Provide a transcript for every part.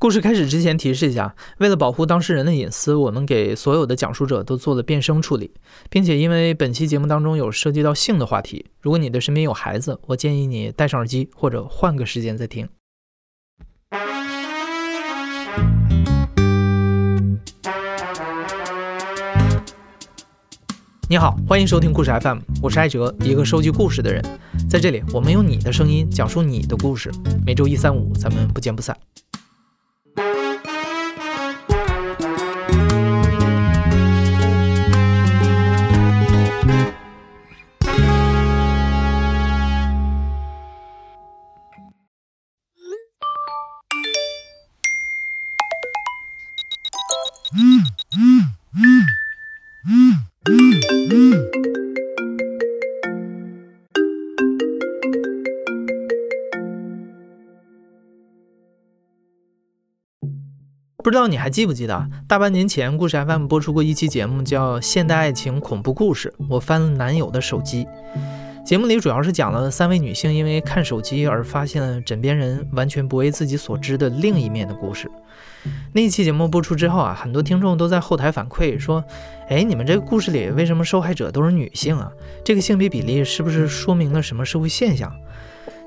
故事开始之前提示一下，为了保护当事人的隐私，我们给所有的讲述者都做了变声处理，并且因为本期节目当中有涉及到性的话题，如果你的身边有孩子，我建议你戴上耳机或者换个时间再听。你好，欢迎收听故事 FM，我是艾哲，一个收集故事的人，在这里我们用你的声音讲述你的故事，每周一、三、五咱们不见不散。知道你还记不记得，大半年前故事 FM 播出过一期节目，叫《现代爱情恐怖故事》。我翻了男友的手机，节目里主要是讲了三位女性因为看手机而发现了枕边人完全不为自己所知的另一面的故事。那一期节目播出之后啊，很多听众都在后台反馈说：“哎，你们这个故事里为什么受害者都是女性啊？这个性别比例是不是说明了什么社会现象？”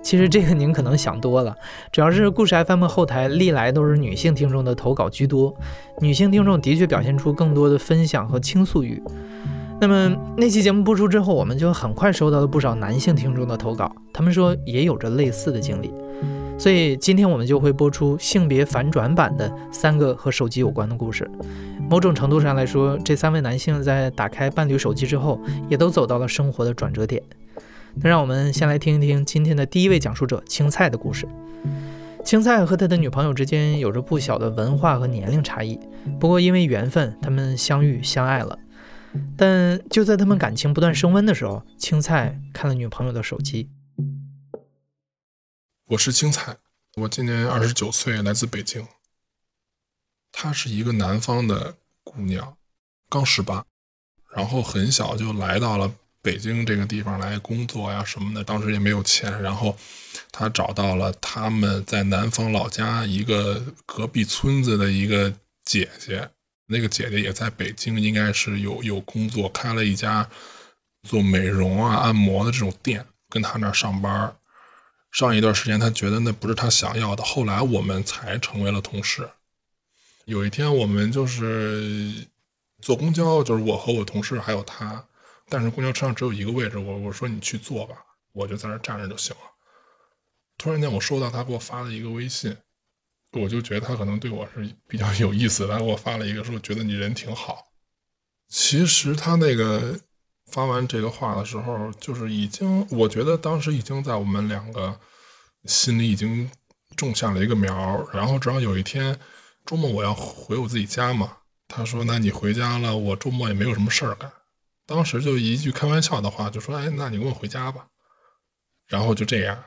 其实这个您可能想多了，主要是故事 FM 后台历来都是女性听众的投稿居多，女性听众的确表现出更多的分享和倾诉欲。那么那期节目播出之后，我们就很快收到了不少男性听众的投稿，他们说也有着类似的经历。所以今天我们就会播出性别反转版的三个和手机有关的故事。某种程度上来说，这三位男性在打开伴侣手机之后，也都走到了生活的转折点。那让我们先来听一听今天的第一位讲述者青菜的故事。青菜和他的女朋友之间有着不小的文化和年龄差异，不过因为缘分，他们相遇相爱了。但就在他们感情不断升温的时候，青菜看了女朋友的手机。我是青菜，我今年二十九岁，来自北京。她是一个南方的姑娘，刚十八，然后很小就来到了。北京这个地方来工作呀什么的，当时也没有钱，然后他找到了他们在南方老家一个隔壁村子的一个姐姐，那个姐姐也在北京，应该是有有工作，开了一家做美容啊、按摩的这种店，跟他那儿上班。上一段时间他觉得那不是他想要的，后来我们才成为了同事。有一天我们就是坐公交，就是我和我同事还有他。但是公交车上只有一个位置，我我说你去坐吧，我就在那站着就行了。突然间我收到他给我发了一个微信，我就觉得他可能对我是比较有意思，他给我发了一个说觉得你人挺好。其实他那个发完这个话的时候，就是已经我觉得当时已经在我们两个心里已经种下了一个苗。然后直到有一天周末我要回我自己家嘛，他说那你回家了，我周末也没有什么事儿干。当时就一句开玩笑的话，就说：“哎，那你跟我回家吧。”然后就这样，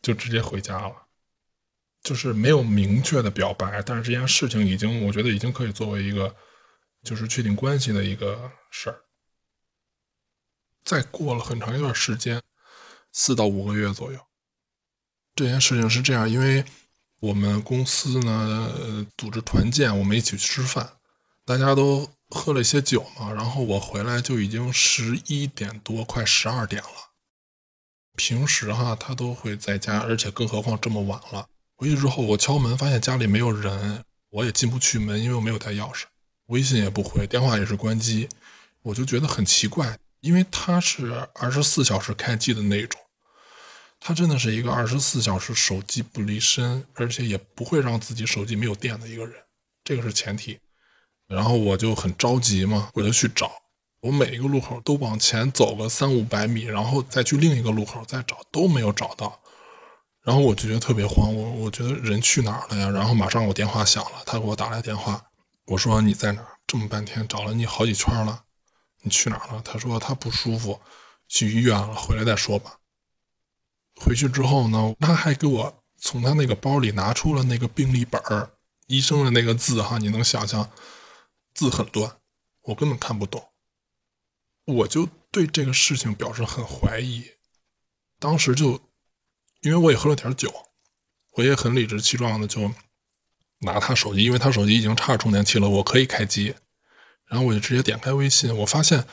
就直接回家了，就是没有明确的表白，但是这件事情已经，我觉得已经可以作为一个，就是确定关系的一个事儿。再过了很长一段时间，四到五个月左右，这件事情是这样，因为我们公司呢组织团建，我们一起去吃饭，大家都。喝了一些酒嘛，然后我回来就已经十一点多，快十二点了。平时哈，他都会在家，而且更何况这么晚了。回去之后，我敲门，发现家里没有人，我也进不去门，因为我没有带钥匙，微信也不回，电话也是关机，我就觉得很奇怪，因为他是二十四小时开机的那种，他真的是一个二十四小时手机不离身，而且也不会让自己手机没有电的一个人，这个是前提。然后我就很着急嘛，我就去找，我每一个路口都往前走个三五百米，然后再去另一个路口再找，都没有找到。然后我就觉得特别慌，我我觉得人去哪儿了呀？然后马上我电话响了，他给我打来电话，我说你在哪儿？这么半天找了你好几圈了，你去哪儿了？他说他不舒服，去医院了，回来再说吧。回去之后呢，他还给我从他那个包里拿出了那个病历本儿，医生的那个字哈，你能想象？字很乱，我根本看不懂。我就对这个事情表示很怀疑。当时就，因为我也喝了点酒，我也很理直气壮的就拿他手机，因为他手机已经插充电器了，我可以开机。然后我就直接点开微信，我发现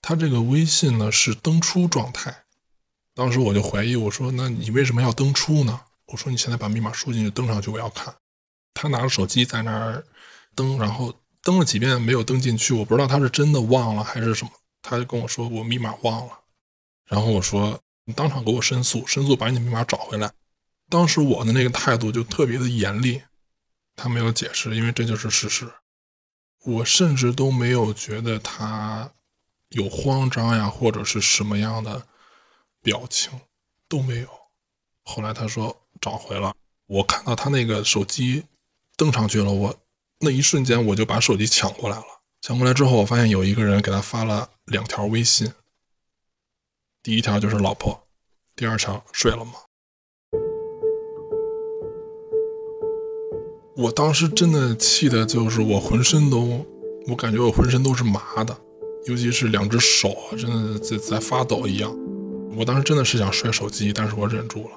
他这个微信呢是登出状态。当时我就怀疑，我说：“那你为什么要登出呢？”我说：“你现在把密码输进去，登上去，我要看。”他拿着手机在那儿登，然后登了几遍没有登进去，我不知道他是真的忘了还是什么。他就跟我说：“我密码忘了。”然后我说：“你当场给我申诉，申诉把你密码找回来。”当时我的那个态度就特别的严厉。他没有解释，因为这就是事实。我甚至都没有觉得他有慌张呀，或者是什么样的表情都没有。后来他说找回了，我看到他那个手机登上去了，我那一瞬间我就把手机抢过来了。抢过来之后，我发现有一个人给他发了两条微信，第一条就是“老婆”，第二条“睡了吗？”我当时真的气的，就是我浑身都，我感觉我浑身都是麻的，尤其是两只手啊，真的在在发抖一样。我当时真的是想摔手机，但是我忍住了。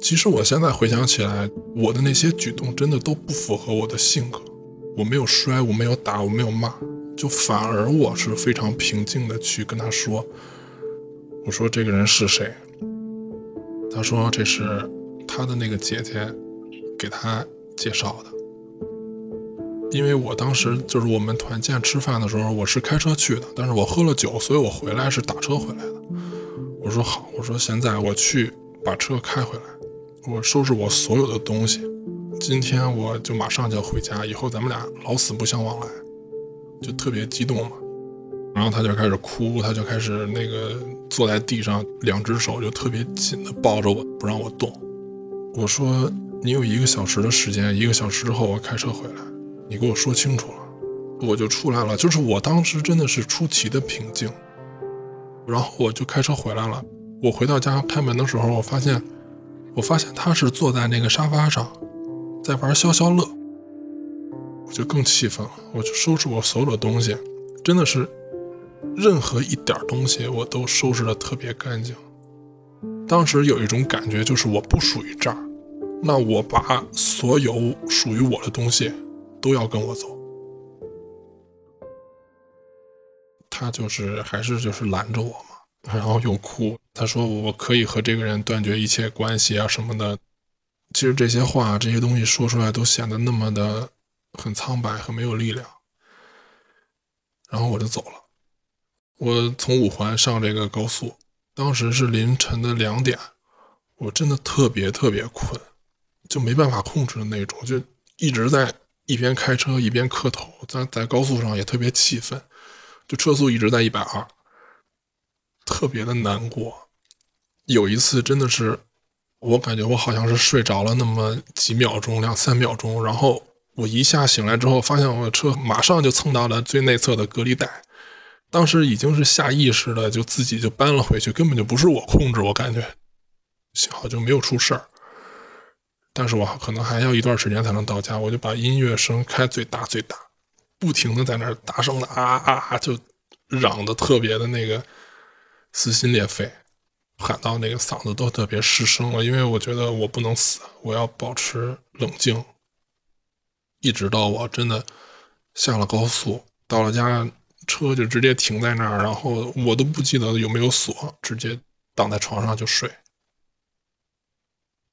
其实我现在回想起来，我的那些举动真的都不符合我的性格。我没有摔，我没有打，我没有骂，就反而我是非常平静的去跟他说：“我说这个人是谁？”他说这是他的那个姐姐给他。介绍的，因为我当时就是我们团建吃饭的时候，我是开车去的，但是我喝了酒，所以我回来是打车回来的。我说好，我说现在我去把车开回来，我收拾我所有的东西，今天我就马上就要回家，以后咱们俩老死不相往来，就特别激动嘛。然后他就开始哭，他就开始那个坐在地上，两只手就特别紧的抱着我，不让我动。我说。你有一个小时的时间，一个小时之后我开车回来，你给我说清楚了，我就出来了。就是我当时真的是出奇的平静，然后我就开车回来了。我回到家开门的时候，我发现，我发现他是坐在那个沙发上，在玩消消乐。我就更气愤了，我就收拾我所有的东西，真的是任何一点东西我都收拾的特别干净。当时有一种感觉，就是我不属于这儿。那我把所有属于我的东西都要跟我走，他就是还是就是拦着我嘛，然后又哭。他说我可以和这个人断绝一切关系啊什么的。其实这些话这些东西说出来都显得那么的很苍白，很没有力量。然后我就走了。我从五环上这个高速，当时是凌晨的两点，我真的特别特别困。就没办法控制的那种，就一直在一边开车一边磕头，在在高速上也特别气愤，就车速一直在一百二，特别的难过。有一次真的是，我感觉我好像是睡着了那么几秒钟，两三秒钟，然后我一下醒来之后，发现我的车马上就蹭到了最内侧的隔离带，当时已经是下意识的就自己就搬了回去，根本就不是我控制，我感觉幸好就没有出事儿。但是我可能还要一段时间才能到家，我就把音乐声开最大最大，不停的在那儿大声的啊啊啊，就嚷的特别的那个撕心裂肺，喊到那个嗓子都特别失声了。因为我觉得我不能死，我要保持冷静，一直到我真的下了高速，到了家，车就直接停在那儿，然后我都不记得有没有锁，直接躺在床上就睡。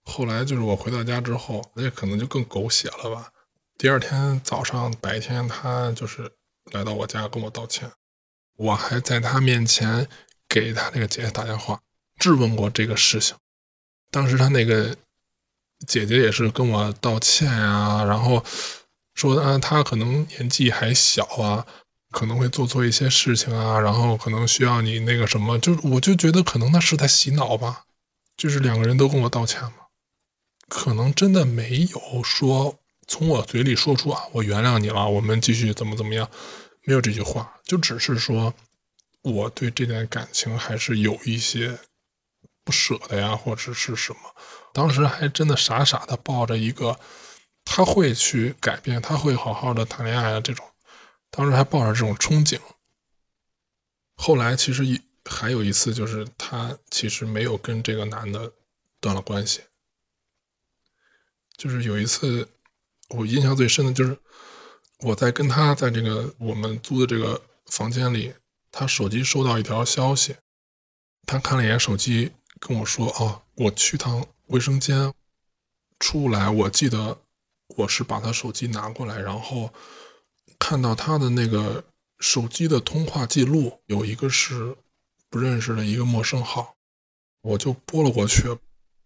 后来就是我回到家之后，那可能就更狗血了吧。第二天早上白天，他就是来到我家跟我道歉，我还在他面前给他那个姐姐打电话质问过这个事情。当时他那个姐姐也是跟我道歉啊，然后说啊，他可能年纪还小啊，可能会做错一些事情啊，然后可能需要你那个什么，就我就觉得可能那是在洗脑吧，就是两个人都跟我道歉嘛。可能真的没有说从我嘴里说出啊，我原谅你了，我们继续怎么怎么样，没有这句话，就只是说我对这段感情还是有一些不舍得呀，或者是什么。当时还真的傻傻的抱着一个他会去改变，他会好好的谈恋爱啊这种，当时还抱着这种憧憬。后来其实一还有一次，就是他其实没有跟这个男的断了关系。就是有一次，我印象最深的就是我在跟他在这个我们租的这个房间里，他手机收到一条消息，他看了一眼手机，跟我说：“哦，我去趟卫生间，出来，我记得我是把他手机拿过来，然后看到他的那个手机的通话记录有一个是不认识的一个陌生号，我就拨了过去。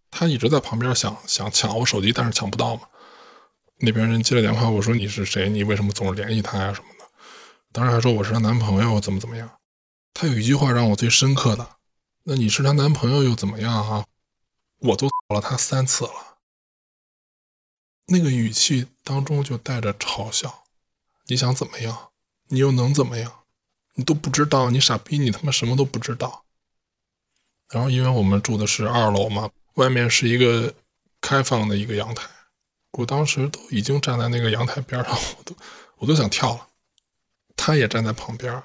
他一直在旁边想想抢我手机，但是抢不到嘛。那边人接了电话，我说你是谁？你为什么总是联系他呀什么的？当然还说我是她男朋友，怎么怎么样。他有一句话让我最深刻的，那你是她男朋友又怎么样啊？我都了她三次了。那个语气当中就带着嘲笑。你想怎么样？你又能怎么样？你都不知道，你傻逼，你他妈什么都不知道。然后因为我们住的是二楼嘛，外面是一个开放的一个阳台。我当时都已经站在那个阳台边上，我都我都想跳了。他也站在旁边，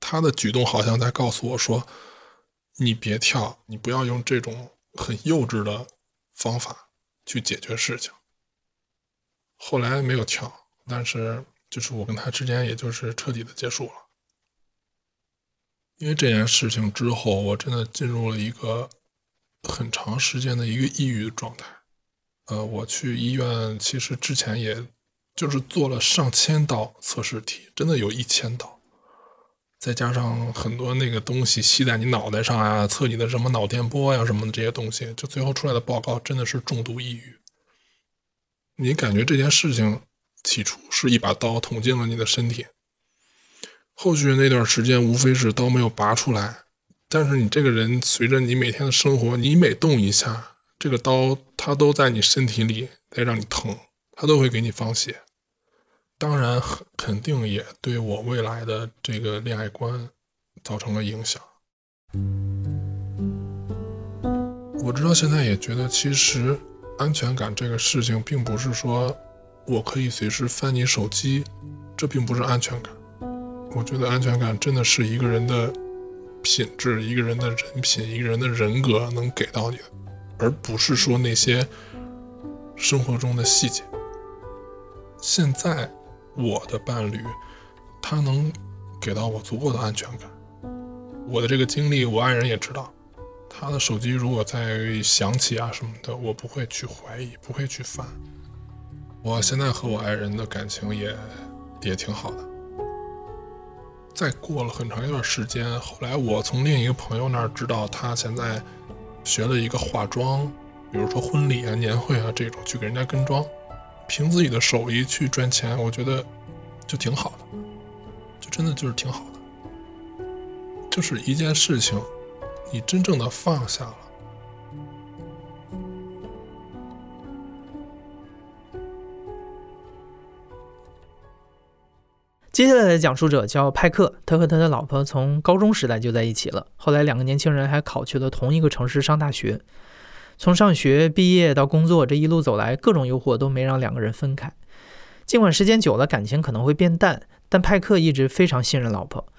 他的举动好像在告诉我说：“你别跳，你不要用这种很幼稚的方法去解决事情。”后来没有跳，但是就是我跟他之间也就是彻底的结束了。因为这件事情之后，我真的进入了一个很长时间的一个抑郁的状态。呃，我去医院，其实之前也就是做了上千道测试题，真的有一千道，再加上很多那个东西吸在你脑袋上啊，测你的什么脑电波呀什么的这些东西，就最后出来的报告真的是重度抑郁。你感觉这件事情起初是一把刀捅进了你的身体，后续那段时间无非是刀没有拔出来，但是你这个人随着你每天的生活，你每动一下。这个刀，它都在你身体里，在让你疼，它都会给你放血。当然，肯定也对我未来的这个恋爱观造成了影响。我知道现在也觉得，其实安全感这个事情，并不是说我可以随时翻你手机，这并不是安全感。我觉得安全感真的是一个人的品质、一个人的人品、一个人的人格能给到你的。而不是说那些生活中的细节。现在我的伴侣，他能给到我足够的安全感。我的这个经历，我爱人也知道。他的手机如果在响起啊什么的，我不会去怀疑，不会去翻。我现在和我爱人的感情也也挺好的。再过了很长一段时间，后来我从另一个朋友那儿知道，他现在。学了一个化妆，比如说婚礼啊、年会啊这种，去给人家跟妆，凭自己的手艺去赚钱，我觉得就挺好的，就真的就是挺好的。就是一件事情，你真正的放下了。接下来的讲述者叫派克，他和他的老婆从高中时代就在一起了。后来两个年轻人还考去了同一个城市上大学。从上学毕业到工作，这一路走来，各种诱惑都没让两个人分开。尽管时间久了，感情可能会变淡，但派克一直非常信任老婆。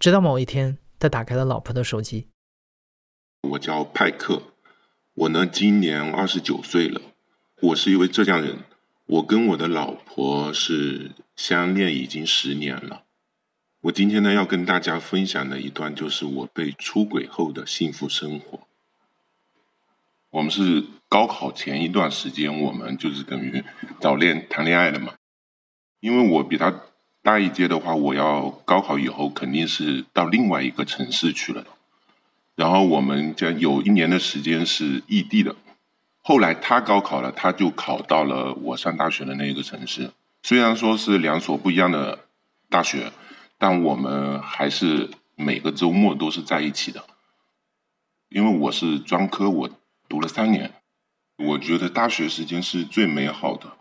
直到某一天，他打开了老婆的手机。我叫派克，我呢今年二十九岁了，我是一位浙江人。我跟我的老婆是相恋已经十年了。我今天呢要跟大家分享的一段，就是我被出轨后的幸福生活。我们是高考前一段时间，我们就是等于早恋谈恋爱的嘛。因为我比他大一届的话，我要高考以后肯定是到另外一个城市去了。然后我们将有一年的时间是异地的。后来他高考了，他就考到了我上大学的那个城市。虽然说是两所不一样的大学，但我们还是每个周末都是在一起的。因为我是专科，我读了三年，我觉得大学时间是最美好的。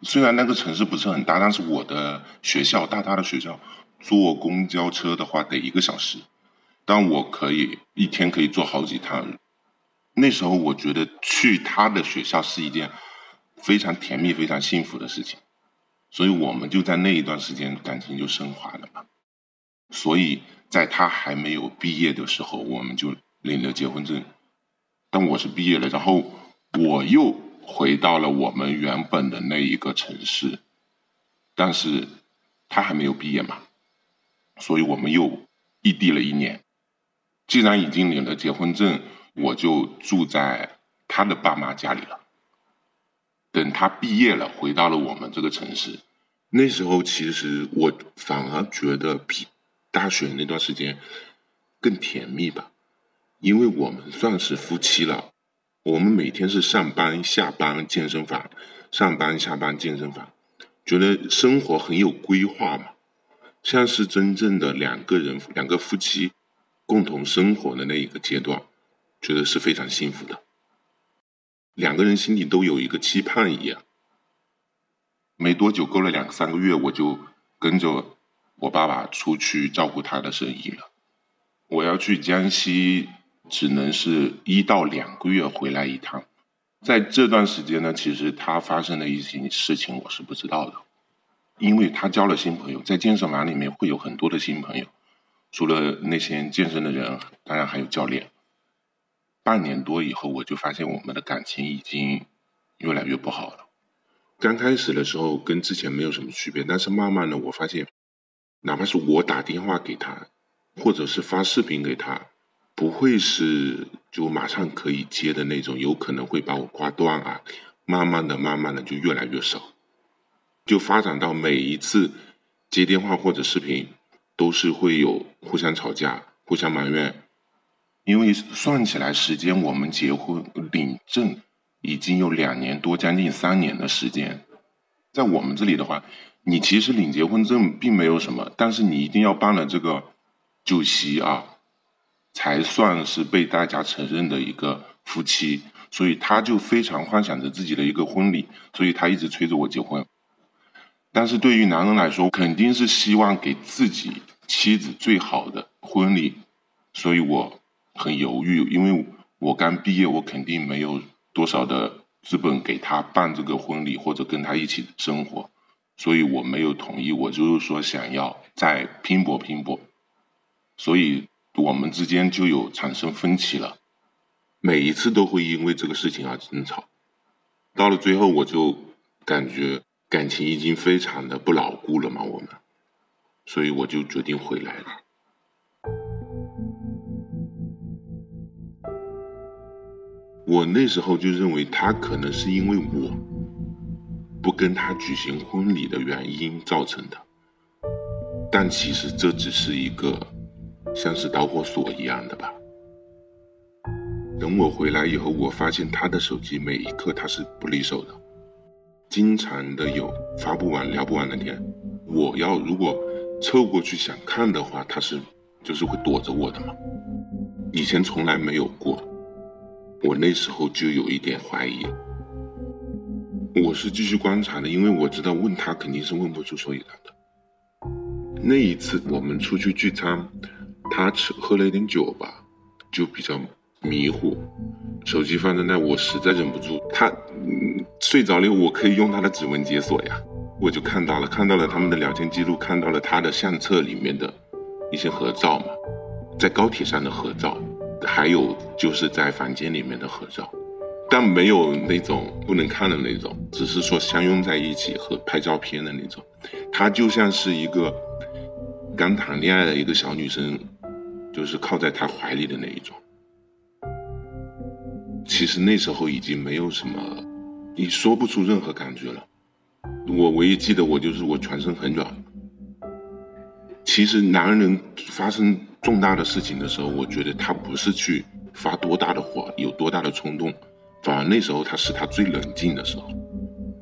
虽然那个城市不是很大，但是我的学校大大的学校，坐公交车的话得一个小时，但我可以一天可以坐好几趟。那时候我觉得去他的学校是一件非常甜蜜、非常幸福的事情，所以我们就在那一段时间感情就升华了嘛。所以在他还没有毕业的时候，我们就领了结婚证。但我是毕业了，然后我又回到了我们原本的那一个城市，但是他还没有毕业嘛，所以我们又异地了一年。既然已经领了结婚证，我就住在他的爸妈家里了。等他毕业了，回到了我们这个城市，那时候其实我反而觉得比大学那段时间更甜蜜吧，因为我们算是夫妻了。我们每天是上班下班健身房，上班下班健身房，觉得生活很有规划嘛，像是真正的两个人两个夫妻共同生活的那一个阶段，觉得是非常幸福的。两个人心里都有一个期盼一样。没多久，过了两三个月，我就跟着我爸爸出去照顾他的生意了。我要去江西。只能是一到两个月回来一趟，在这段时间呢，其实他发生的一些事情我是不知道的，因为他交了新朋友，在健身房里面会有很多的新朋友，除了那些健身的人，当然还有教练。半年多以后，我就发现我们的感情已经越来越不好了。刚开始的时候跟之前没有什么区别，但是慢慢的我发现，哪怕是我打电话给他，或者是发视频给他。不会是就马上可以接的那种，有可能会把我挂断啊。慢慢的、慢慢的就越来越少，就发展到每一次接电话或者视频都是会有互相吵架、互相埋怨。因为算起来时间，我们结婚领证已经有两年多，将近三年的时间。在我们这里的话，你其实领结婚证并没有什么，但是你一定要办了这个酒席啊。才算是被大家承认的一个夫妻，所以他就非常幻想着自己的一个婚礼，所以他一直催着我结婚。但是对于男人来说，肯定是希望给自己妻子最好的婚礼，所以我很犹豫，因为我刚毕业，我肯定没有多少的资本给他办这个婚礼或者跟他一起生活，所以我没有同意。我就是说想要再拼搏拼搏，所以。我们之间就有产生分歧了，每一次都会因为这个事情而争吵，到了最后我就感觉感情已经非常的不牢固了嘛，我们，所以我就决定回来了。我那时候就认为他可能是因为我不跟他举行婚礼的原因造成的，但其实这只是一个。像是导火索一样的吧。等我回来以后，我发现他的手机每一刻他是不离手的，经常的有发不完、聊不完的天。我要如果凑过去想看的话，他是就是会躲着我的嘛。以前从来没有过，我那时候就有一点怀疑。我是继续观察的，因为我知道问他肯定是问不出所以然的。那一次我们出去聚餐。他吃喝了一点酒吧，就比较迷糊，手机放在那，我实在忍不住。他睡着了，我可以用他的指纹解锁呀，我就看到了，看到了他们的聊天记录，看到了他的相册里面的一些合照嘛，在高铁上的合照，还有就是在房间里面的合照，但没有那种不能看的那种，只是说相拥在一起和拍照片的那种。他就像是一个刚谈恋爱的一个小女生。就是靠在他怀里的那一种。其实那时候已经没有什么，你说不出任何感觉了。我唯一记得我就是我全身很软。其实男人发生重大的事情的时候，我觉得他不是去发多大的火，有多大的冲动，反而那时候他是他最冷静的时候。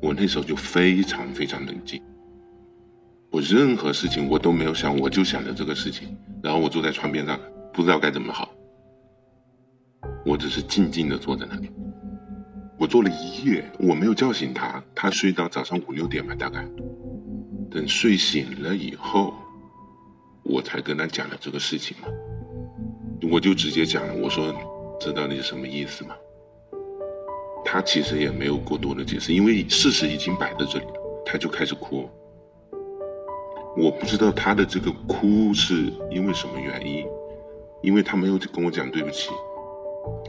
我那时候就非常非常冷静。我任何事情我都没有想，我就想着这个事情。然后我坐在床边上，不知道该怎么好。我只是静静的坐在那里。我坐了一夜，我没有叫醒他，他睡到早上五六点吧，大概。等睡醒了以后，我才跟他讲了这个事情嘛。我就直接讲了，我说知道你是什么意思吗？他其实也没有过多的解释，因为事实已经摆在这里了，他就开始哭。我不知道他的这个哭是因为什么原因，因为他没有跟我讲对不起，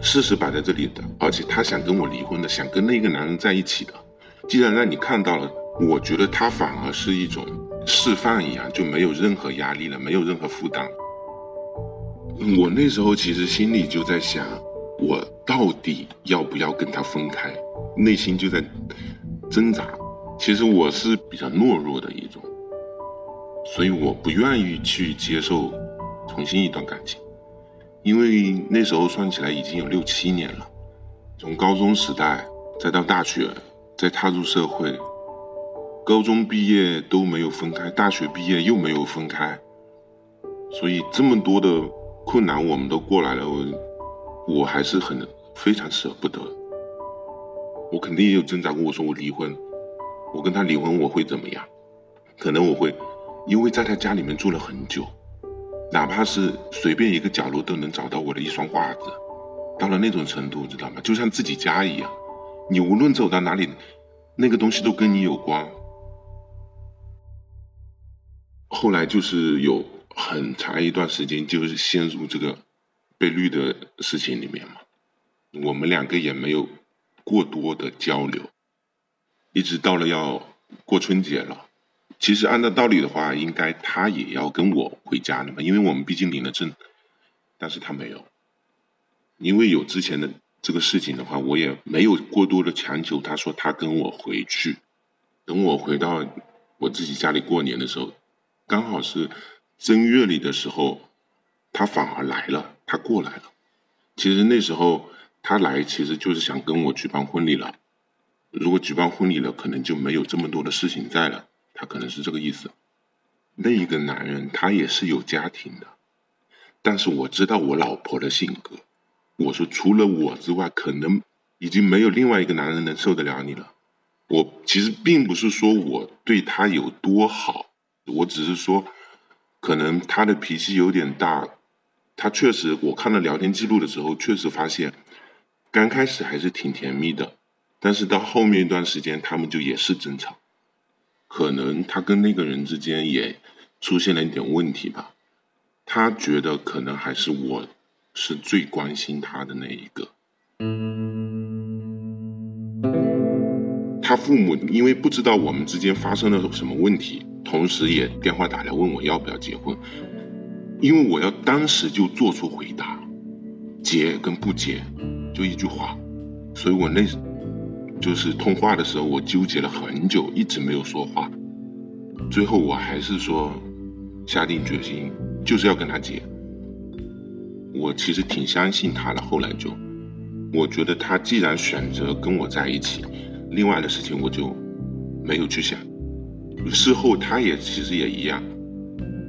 事实摆在这里的，而且他想跟我离婚的，想跟那个男人在一起的。既然让你看到了，我觉得他反而是一种释放一样，就没有任何压力了，没有任何负担。我那时候其实心里就在想，我到底要不要跟他分开？内心就在挣扎。其实我是比较懦弱的一种，所以我不愿意去接受重新一段感情，因为那时候算起来已经有六七年了，从高中时代再到大学，再踏入社会，高中毕业都没有分开，大学毕业又没有分开，所以这么多的困难我们都过来了，我我还是很非常舍不得，我肯定也有挣扎过，我说我离婚。我跟他离婚，我会怎么样？可能我会，因为在他家里面住了很久，哪怕是随便一个角落都能找到我的一双袜子，到了那种程度，知道吗？就像自己家一样，你无论走到哪里，那个东西都跟你有关。后来就是有很长一段时间，就是陷入这个被绿的事情里面嘛，我们两个也没有过多的交流。一直到了要过春节了，其实按照道理的话，应该他也要跟我回家的嘛，因为我们毕竟领了证，但是他没有，因为有之前的这个事情的话，我也没有过多的强求。他说他跟我回去，等我回到我自己家里过年的时候，刚好是正月里的时候，他反而来了，他过来了。其实那时候他来，其实就是想跟我举办婚礼了。如果举办婚礼了，可能就没有这么多的事情在了。他可能是这个意思。那一个男人他也是有家庭的，但是我知道我老婆的性格。我说除了我之外，可能已经没有另外一个男人能受得了你了。我其实并不是说我对他有多好，我只是说，可能他的脾气有点大。他确实，我看了聊天记录的时候，确实发现，刚开始还是挺甜蜜的。但是到后面一段时间，他们就也是争吵，可能他跟那个人之间也出现了一点问题吧。他觉得可能还是我是最关心他的那一个。他父母因为不知道我们之间发生了什么问题，同时也电话打来问我要不要结婚，因为我要当时就做出回答，结跟不结，就一句话，所以我那。就是通话的时候，我纠结了很久，一直没有说话。最后我还是说，下定决心就是要跟他结。我其实挺相信他的，后来就，我觉得他既然选择跟我在一起，另外的事情我就没有去想。事后他也其实也一样，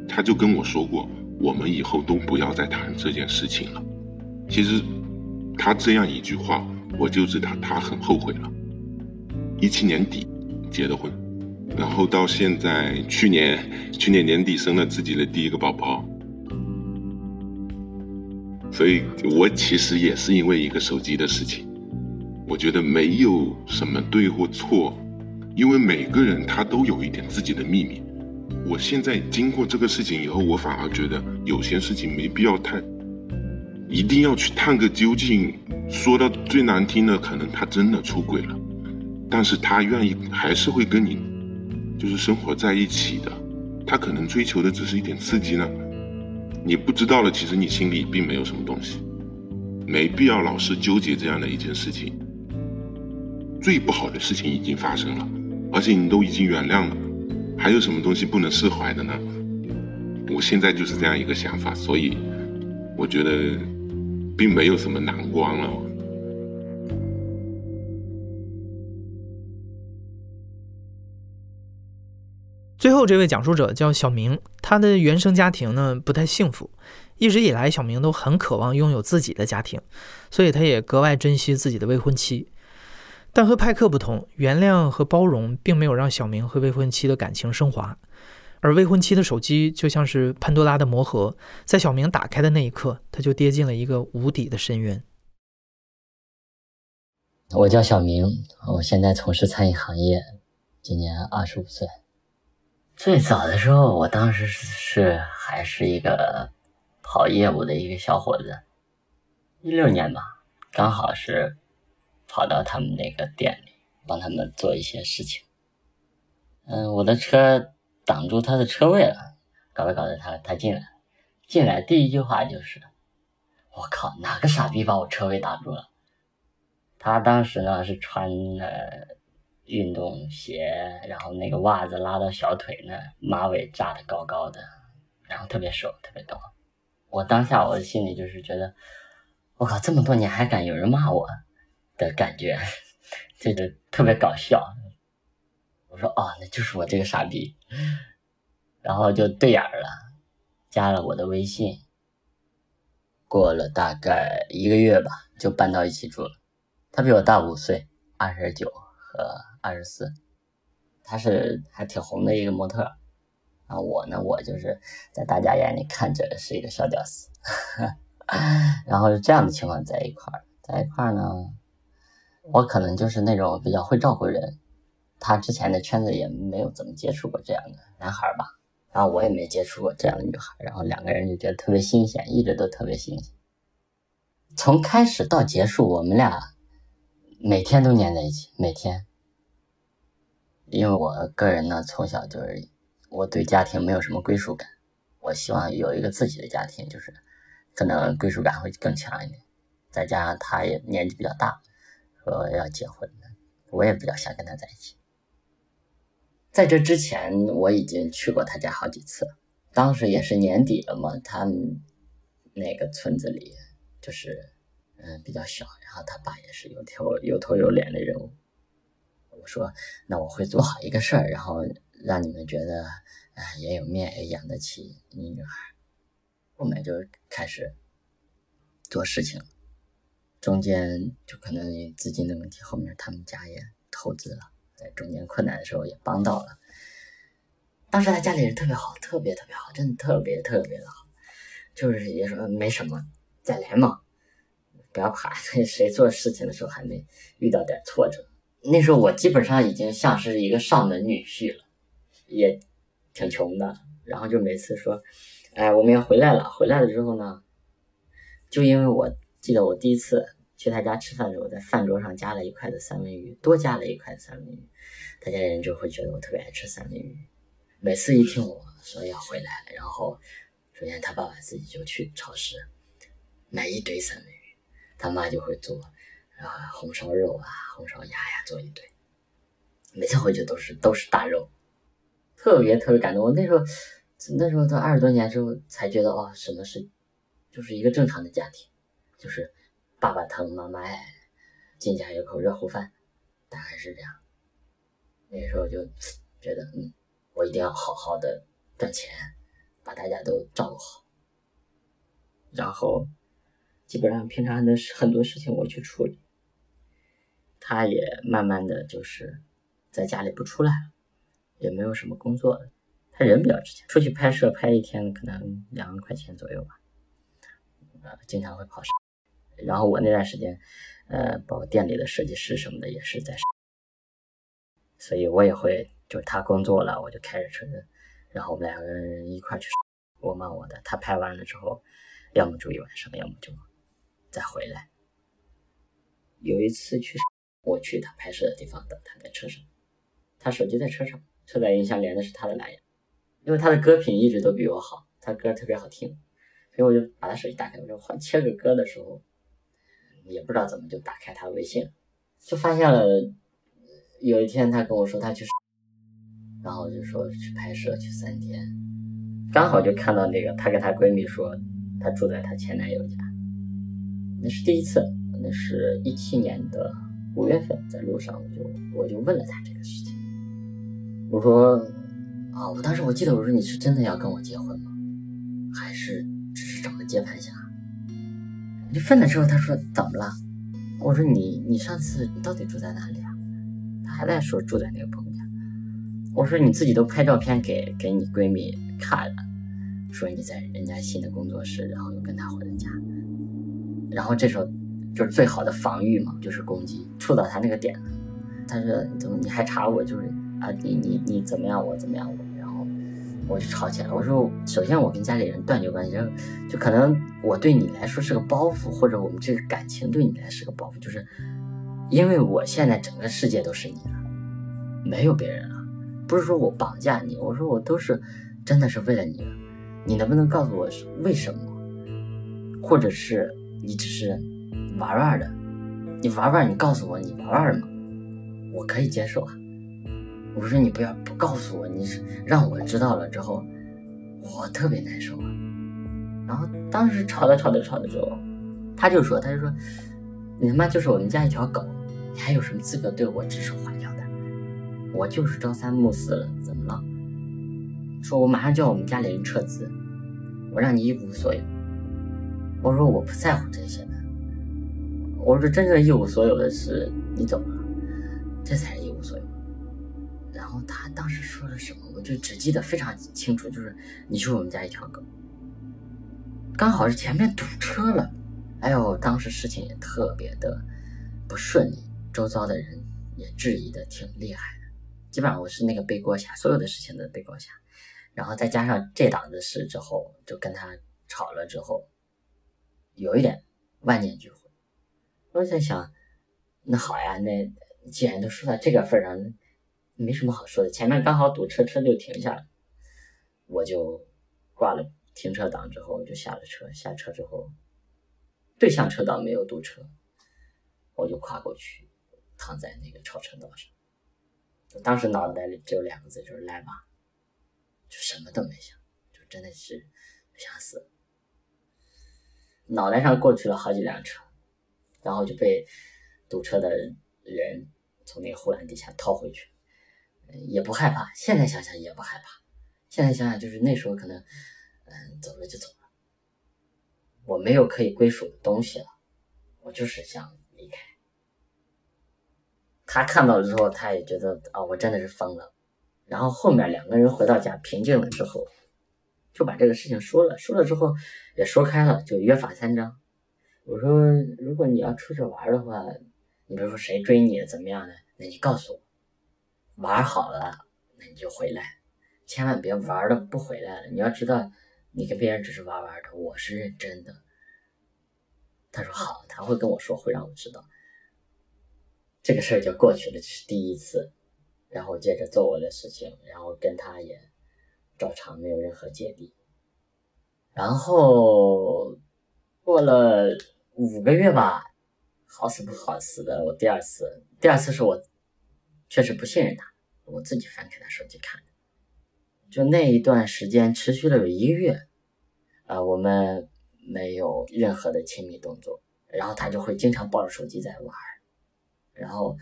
他就跟我说过，我们以后都不要再谈这件事情了。其实他这样一句话，我就知道他很后悔了。一七年底结的婚，然后到现在去年去年年底生了自己的第一个宝宝，所以我其实也是因为一个手机的事情，我觉得没有什么对或错，因为每个人他都有一点自己的秘密。我现在经过这个事情以后，我反而觉得有些事情没必要探，一定要去探个究竟。说到最难听的，可能他真的出轨了。但是他愿意还是会跟你，就是生活在一起的。他可能追求的只是一点刺激呢。你不知道了，其实你心里并没有什么东西，没必要老是纠结这样的一件事情。最不好的事情已经发生了，而且你都已经原谅了，还有什么东西不能释怀的呢？我现在就是这样一个想法，所以我觉得并没有什么难关了。最后这位讲述者叫小明，他的原生家庭呢不太幸福，一直以来小明都很渴望拥有自己的家庭，所以他也格外珍惜自己的未婚妻。但和派克不同，原谅和包容并没有让小明和未婚妻的感情升华，而未婚妻的手机就像是潘多拉的魔盒，在小明打开的那一刻，他就跌进了一个无底的深渊。我叫小明，我现在从事餐饮行业，今年二十五岁。最早的时候，我当时是还是一个跑业务的一个小伙子，一六年吧，刚好是跑到他们那个店里帮他们做一些事情。嗯，我的车挡住他的车位了，搞着搞着他他进来，进来第一句话就是：“我靠，哪个傻逼把我车位挡住了？”他当时呢是穿了运动鞋，然后那个袜子拉到小腿那，马尾扎的高高的，然后特别瘦，特别高。我当下我的心里就是觉得，我靠，这么多年还敢有人骂我的感觉，这个特别搞笑。我说哦，那就是我这个傻逼，然后就对眼了，加了我的微信。过了大概一个月吧，就搬到一起住了。他比我大五岁，二十九和二十四。他是还挺红的一个模特，啊我呢，我就是在大家眼里看着是一个小屌丝。然后是这样的情况在一块儿，在一块儿呢，我可能就是那种比较会照顾人。他之前的圈子也没有怎么接触过这样的男孩吧，然后我也没接触过这样的女孩，然后两个人就觉得特别新鲜，一直都特别新鲜。从开始到结束，我们俩每天都黏在一起，每天。因为我个人呢，从小就是我对家庭没有什么归属感，我希望有一个自己的家庭，就是可能归属感会更强一点。再加上他也年纪比较大，说要结婚，我也比较想跟他在一起。在这之前，我已经去过他家好几次，当时也是年底了嘛，他们那个村子里就是嗯比较小，然后他爸也是有头有头有脸的人物。说，那我会做好一个事儿，然后让你们觉得哎也有面，也养得起你女孩。后面就开始做事情，中间就可能资金的问题，后面他们家也投资了。在中间困难的时候也帮到了，当时他家里人特别好，特别特别好，真的特别特别的好，就是也说没什么，再来嘛，不要怕，谁做事情的时候还没遇到点挫折。那时候我基本上已经像是一个上门女婿了，也挺穷的，然后就每次说，哎，我们要回来了，回来了之后呢，就因为我记得我第一次。去他家吃饭的时候，在饭桌上加了一块的三文鱼，多加了一块三文鱼，他家人就会觉得我特别爱吃三文鱼。每次一听我说要回来，然后首先他爸爸自己就去超市买一堆三文鱼，他妈就会做啊红烧肉啊、红烧鸭呀做一堆，每次回去都是都是大肉，特别特别感动。我那时候那时候都二十多年之后才觉得哦，什么是就是一个正常的家庭，就是。爸爸疼，妈妈爱，进家有口热乎饭，大概是这样。那时候就觉得，嗯，我一定要好好的赚钱，把大家都照顾好。然后，基本上平常的很多事情我去处理。他也慢慢的就是在家里不出来了，也没有什么工作了。他人比较值钱，出去拍摄拍一天可能两万块钱左右吧。呃，经常会跑山。然后我那段时间，呃，包括店里的设计师什么的也是在，所以我也会，就是他工作了，我就开着车，然后我们两个人一块去，我忙我的，他拍完了之后，要么住一晚上，要么就再回来。有一次去，我去他拍摄的地方等他在车上，他手机在车上，车载音箱连的是他的蓝牙，因为他的歌品一直都比我好，他歌特别好听，所以我就把他手机打开，我说换切个歌的时候。也不知道怎么就打开他微信，就发现了。有一天他跟我说他去，然后就说去拍摄去三天，刚好就看到那个她跟她闺蜜说她住在她前男友家，那是第一次，那是一七年的五月份，在路上我就我就问了她这个事情，我说啊，我当时我记得我说你是真的要跟我结婚吗？还是只是找个接盘侠？就分了之后，他说怎么了？我说你你上次你到底住在哪里啊？他还在说住在那个朋友家。我说你自己都拍照片给给你闺蜜看了，说你在人家新的工作室，然后又跟他回了家。然后这时候就是最好的防御嘛，就是攻击，触到他那个点了。他说怎么你还查我？就是啊你你你怎么样？我怎么样？我然后我就吵起来了。我说，首先我跟家里人断绝关系，就可能我对你来说是个包袱，或者我们这个感情对你来是个包袱，就是因为我现在整个世界都是你了，没有别人了。不是说我绑架你，我说我都是真的是为了你。你能不能告诉我是为什么？或者是你只是玩玩的？你玩玩，你告诉我你玩玩吗？我可以接受啊。我说你不要不告诉我，你让我知道了之后，我特别难受啊。然后当时吵着吵着吵着之后，他就说他就说，你他妈就是我们家一条狗，你还有什么资格对我指手画脚的？我就是朝三暮四了，怎么了？说我马上叫我们家里人撤资，我让你一无所有。我说我不在乎这些的，我说真正一无所有的是你走了，这才是一无所有。然后他当时说了什么，我就只记得非常清楚，就是你是我们家一条狗。刚好是前面堵车了，哎呦，当时事情也特别的不顺利，周遭的人也质疑的挺厉害的，基本上我是那个背锅侠，所有的事情的背锅侠。然后再加上这档子事之后，就跟他吵了之后，有一点万念俱灰。我在想，那好呀，那既然都说到这个份上，没什么好说的。前面刚好堵车，车就停下了，我就挂了停车档之后，就下了车。下车之后，对向车道没有堵车，我就跨过去，躺在那个超车道上。当时脑袋里只有两个字，就是来吧。就什么都没想，就真的是想死。脑袋上过去了好几辆车，然后就被堵车的人从那个护栏底下掏回去，也不害怕。现在想想也不害怕，现在想想就是那时候可能，嗯，走了就走了。我没有可以归属的东西了，我就是想离开。他看到了之后，他也觉得啊，我真的是疯了。然后后面两个人回到家平静了之后，就把这个事情说了。说了之后也说开了，就约法三章。我说，如果你要出去玩的话，你比如说谁追你怎么样的，那你告诉我，玩好了那你就回来，千万别玩的不回来了。你要知道，你跟别人只是玩玩的，我是认真的。他说好，他会跟我说，会让我知道。这个事儿就过去了，这是第一次。然后接着做我的事情，然后跟他也照常没有任何芥蒂。然后过了五个月吧，好死不好死的，我第二次，第二次是我确实不信任他，我自己翻开他手机看。就那一段时间持续了有一个月，啊，我们没有任何的亲密动作，然后他就会经常抱着手机在玩，然后。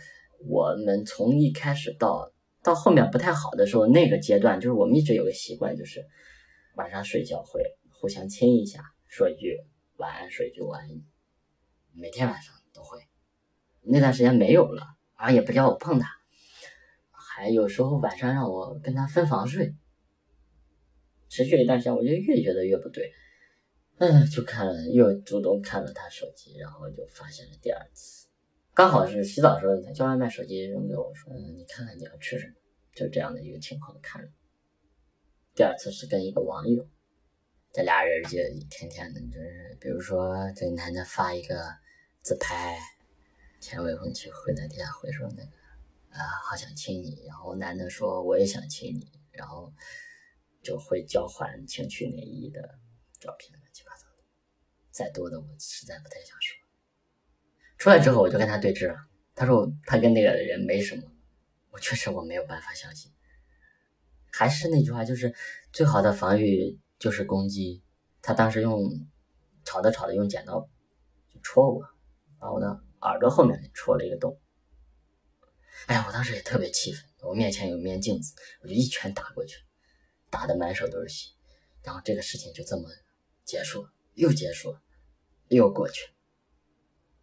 我们从一开始到到后面不太好的时候，那个阶段就是我们一直有个习惯，就是晚上睡觉会互相亲一下，说一句晚安，说一句晚安，每天晚上都会。那段时间没有了，然后，也不叫我碰他，还有时候晚上让我跟他分房睡。持续一段时间，我就越觉得越不对，嗯，就看了又主动看了他手机，然后就发现了第二次。刚好是洗澡时候，他叫外卖，手机扔给我说：“嗯，你看看你要吃什么。”就这样的一个情况看着。第二次是跟一个网友，这俩人就一天天的，就是比如说这男的发一个自拍，前未婚妻会在底下回说那个啊，好想亲你，然后男的说我也想亲你，然后就会交换情趣内衣的照片，乱七八糟的，再多的我实在不太想说。出来之后，我就跟他对峙了。他说他跟那个人没什么，我确实我没有办法相信。还是那句话，就是最好的防御就是攻击。他当时用吵着吵着用剪刀就戳我，把我的耳朵后面戳了一个洞。哎呀，我当时也特别气愤。我面前有面镜子，我就一拳打过去，打的满手都是血。然后这个事情就这么结束，又结束，又过去。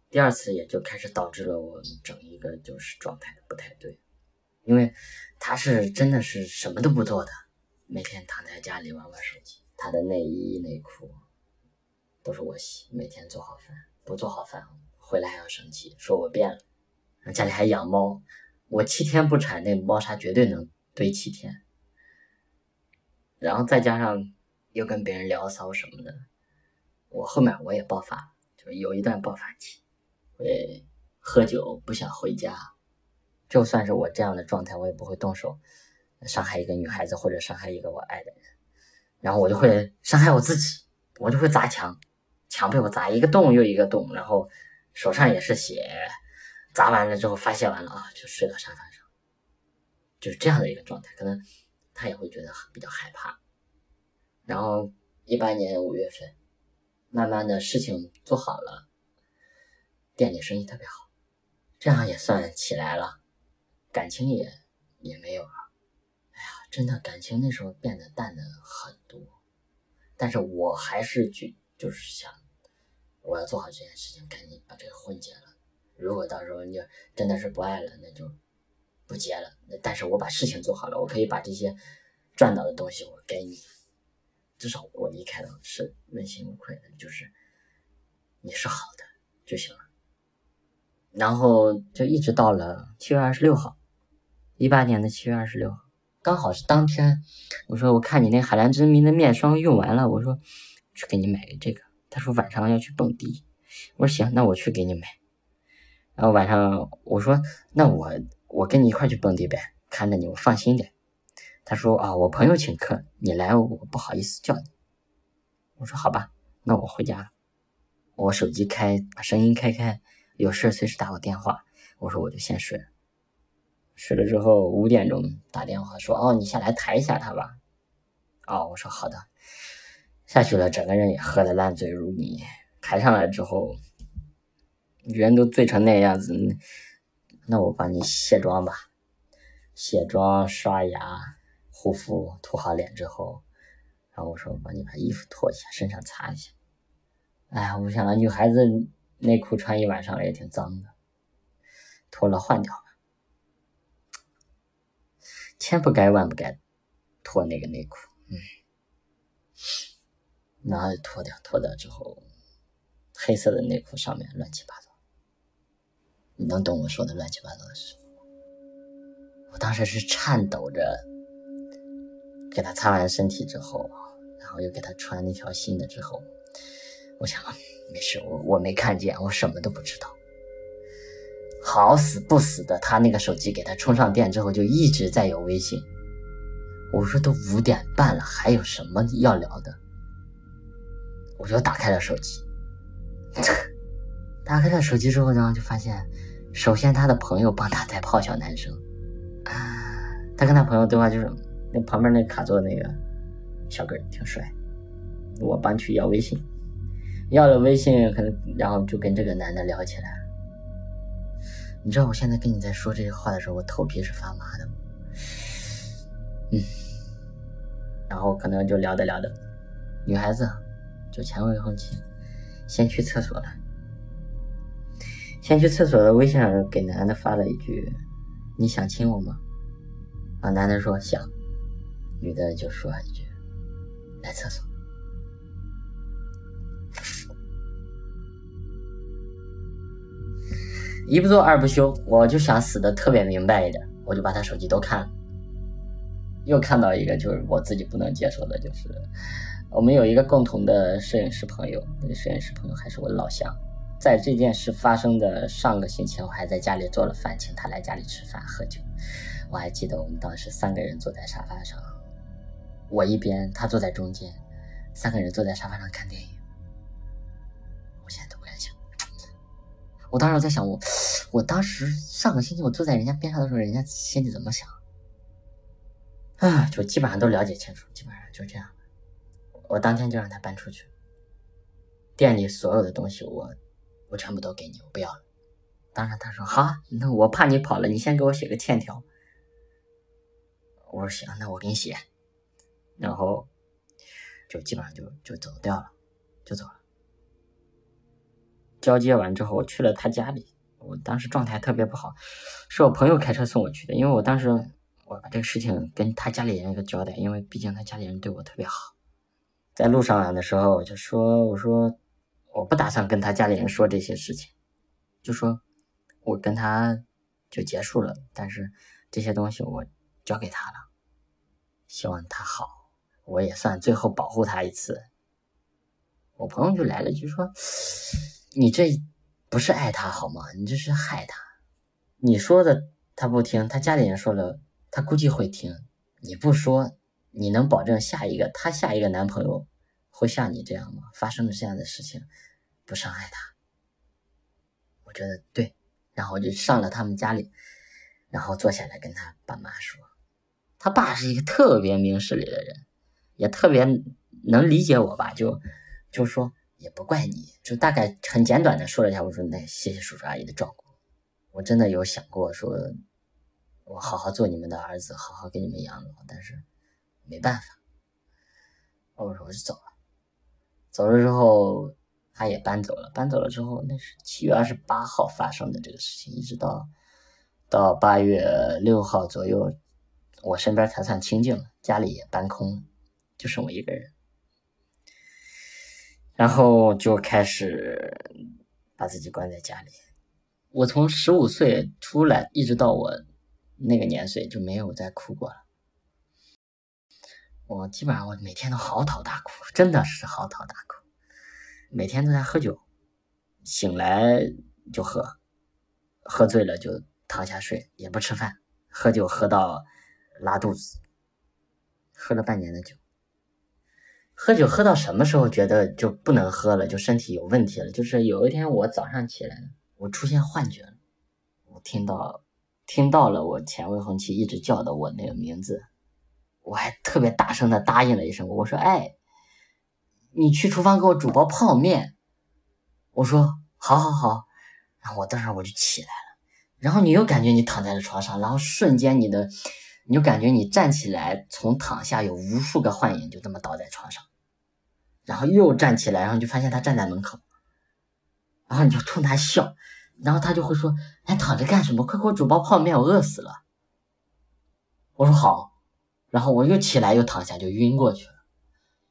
第二次也就开始导致了我整一个就是状态不太对，因为他是真的是什么都不做的，每天躺在家里玩玩手机，他的内衣内裤都是我洗，每天做好饭，不做好饭回来还要生气，说我变了。家里还养猫，我七天不铲那猫砂绝对能堆七天。然后再加上又跟别人聊骚什么的，我后面我也爆发，就是有一段爆发期，会喝酒不想回家，就算是我这样的状态，我也不会动手伤害一个女孩子或者伤害一个我爱的人，然后我就会伤害我自己，我就会砸墙，墙被我砸一个洞又一个洞，然后手上也是血，砸完了之后发泄完了啊，就睡到沙发上，就是这样的一个状态，可能他也会觉得比较害怕。然后一八年五月份，慢慢的事情做好了，店里生意特别好，这样也算起来了，感情也也没有了。哎呀，真的感情那时候变得淡的很多，但是我还是去就是想，我要做好这件事情，赶紧把这个婚结了。如果到时候你真的是不爱了，那就不结了。但是我把事情做好了，我可以把这些赚到的东西我给你，至少我离开了是问心无愧的，就是你是好的就行了。然后就一直到了七月二十六号，一八年的七月二十六号，刚好是当天。我说我看你那海蓝之谜的面霜用完了，我说去给你买个这个。他说晚上要去蹦迪，我说行，那我去给你买。然后晚上我说那我我跟你一块去蹦迪呗，看着你我放心点。他说啊我朋友请客，你来我不好意思叫你。我说好吧，那我回家了。我手机开把声音开开。有事随时打我电话，我说我就先睡了。睡了之后五点钟打电话说哦你下来抬一下他吧。哦我说好的，下去了整个人也喝得烂醉如泥。抬上来之后，人都醉成那样子，那我帮你卸妆吧。卸妆、刷牙、护肤，涂好脸之后，然后我说我帮你把衣服脱一下，身上擦一下。哎呀，我想到女孩子。内裤穿一晚上了也挺脏的，脱了换掉吧。千不该万不该脱那个内裤，嗯，然后脱掉，脱掉之后，黑色的内裤上面乱七八糟，你能懂我说的乱七八糟的是什么？我当时是颤抖着给他擦完身体之后，然后又给他穿那条新的之后，我想。没事，我我没看见，我什么都不知道。好死不死的，他那个手机给他充上电之后，就一直在有微信。我说都五点半了，还有什么要聊的？我就打开了手机，打开了手机之后，然后就发现，首先他的朋友帮他在泡小男生，他跟他朋友对话就是那旁边那卡座那个小哥挺帅，我帮去要微信。要了微信，可能然后就跟这个男的聊起来了。你知道我现在跟你在说这些话的时候，我头皮是发麻的。嗯，然后可能就聊着聊着，女孩子就前未婚妻，先去厕所了。先去厕所的微信上给男的发了一句：“你想亲我吗？”啊，男的说想，女的就说一句：“来厕所。”一不做二不休，我就想死的特别明白一点，我就把他手机都看了。又看到一个就是我自己不能接受的，就是我们有一个共同的摄影师朋友，那个摄影师朋友还是我的老乡。在这件事发生的上个星期，我还在家里做了饭，请他来家里吃饭喝酒。我还记得我们当时三个人坐在沙发上，我一边，他坐在中间，三个人坐在沙发上看电影。我现在都不敢想。我当时在想，我我当时上个星期我坐在人家边上的时候，人家心里怎么想？啊，就基本上都了解清楚，基本上就这样。我当天就让他搬出去，店里所有的东西我我全部都给你，我不要了。当时他说好，那我怕你跑了，你先给我写个欠条。我说行，那我给你写。然后就基本上就就走掉了，就走了。交接完之后，我去了他家里。我当时状态特别不好，是我朋友开车送我去的。因为我当时我把这个事情跟他家里人一个交代，因为毕竟他家里人对我特别好。在路上的时候，我就说：“我说我不打算跟他家里人说这些事情，就说我跟他就结束了。但是这些东西我交给他了，希望他好。我也算最后保护他一次。我朋友就来了句说：“你这不是爱他好吗？你这是害他。你说的他不听，他家里人说了，他估计会听。你不说，你能保证下一个她下一个男朋友会像你这样吗？发生了这样的事情，不伤害她？我觉得对。然后我就上了他们家里，然后坐下来跟他爸妈说，他爸是一个特别明事理的人，也特别能理解我吧，就。就说也不怪你，就大概很简短的说了一下。我说那谢谢叔叔阿姨的照顾，我真的有想过说，我好好做你们的儿子，好好给你们养老，但是没办法。我说我就走了，走了之后他也搬走了，搬走了之后那是七月二十八号发生的这个事情，一直到到八月六号左右，我身边才算清静了，家里也搬空了，就剩我一个人。然后就开始把自己关在家里。我从十五岁出来，一直到我那个年岁就没有再哭过了。我基本上我每天都嚎啕大哭，真的是嚎啕大哭。每天都在喝酒，醒来就喝，喝醉了就躺下睡，也不吃饭，喝酒喝到拉肚子，喝了半年的酒。喝酒喝到什么时候觉得就不能喝了，就身体有问题了？就是有一天我早上起来，我出现幻觉了，我听到听到了我前未婚妻一直叫的我那个名字，我还特别大声的答应了一声，我说：“哎，你去厨房给我煮包泡面。”我说：“好好好。”然后我当时我就起来了，然后你又感觉你躺在了床上，然后瞬间你的你就感觉你站起来，从躺下有无数个幻影就这么倒在床上。然后又站起来，然后就发现他站在门口，然后你就冲他笑，然后他就会说：“哎，躺着干什么？快给我煮包泡面，我饿死了。”我说好，然后我又起来又躺下就晕过去了，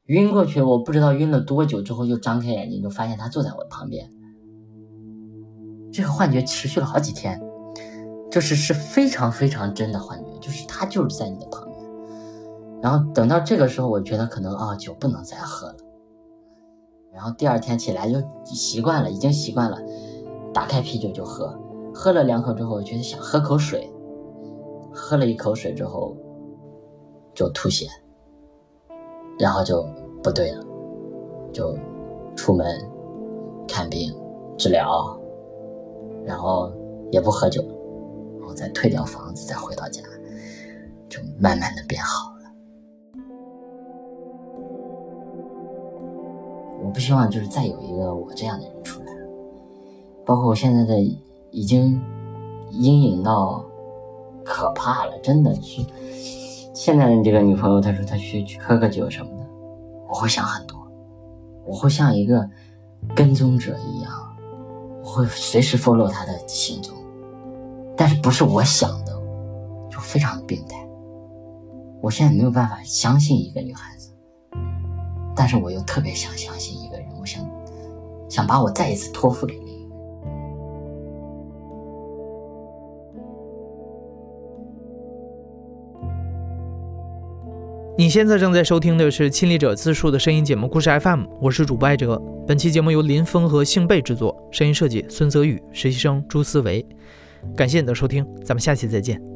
晕过去我不知道晕了多久之后又张开眼睛就发现他坐在我旁边，这个幻觉持续了好几天，就是是非常非常真的幻觉，就是他就是在你的旁边，然后等到这个时候，我觉得可能啊酒不能再喝了。然后第二天起来就习惯了，已经习惯了，打开啤酒就喝，喝了两口之后，我觉得想喝口水，喝了一口水之后就吐血，然后就不对了，就出门看病治疗，然后也不喝酒，然后再退掉房子，再回到家，就慢慢的变好了。我不希望就是再有一个我这样的人出来，包括我现在的已经阴影到可怕了，真的是。现在的这个女朋友，她说她去去喝个酒什么的，我会想很多，我会像一个跟踪者一样，我会随时 follow 她的行踪，但是不是我想的，就非常的病态。我现在没有办法相信一个女孩子。但是我又特别想相信一个人，我想想把我再一次托付给你你现在正在收听的是《亲历者自述》的声音节目故事 FM，我是主播艾哲。本期节目由林峰和幸贝制作，声音设计孙泽宇，实习生朱思维。感谢你的收听，咱们下期再见。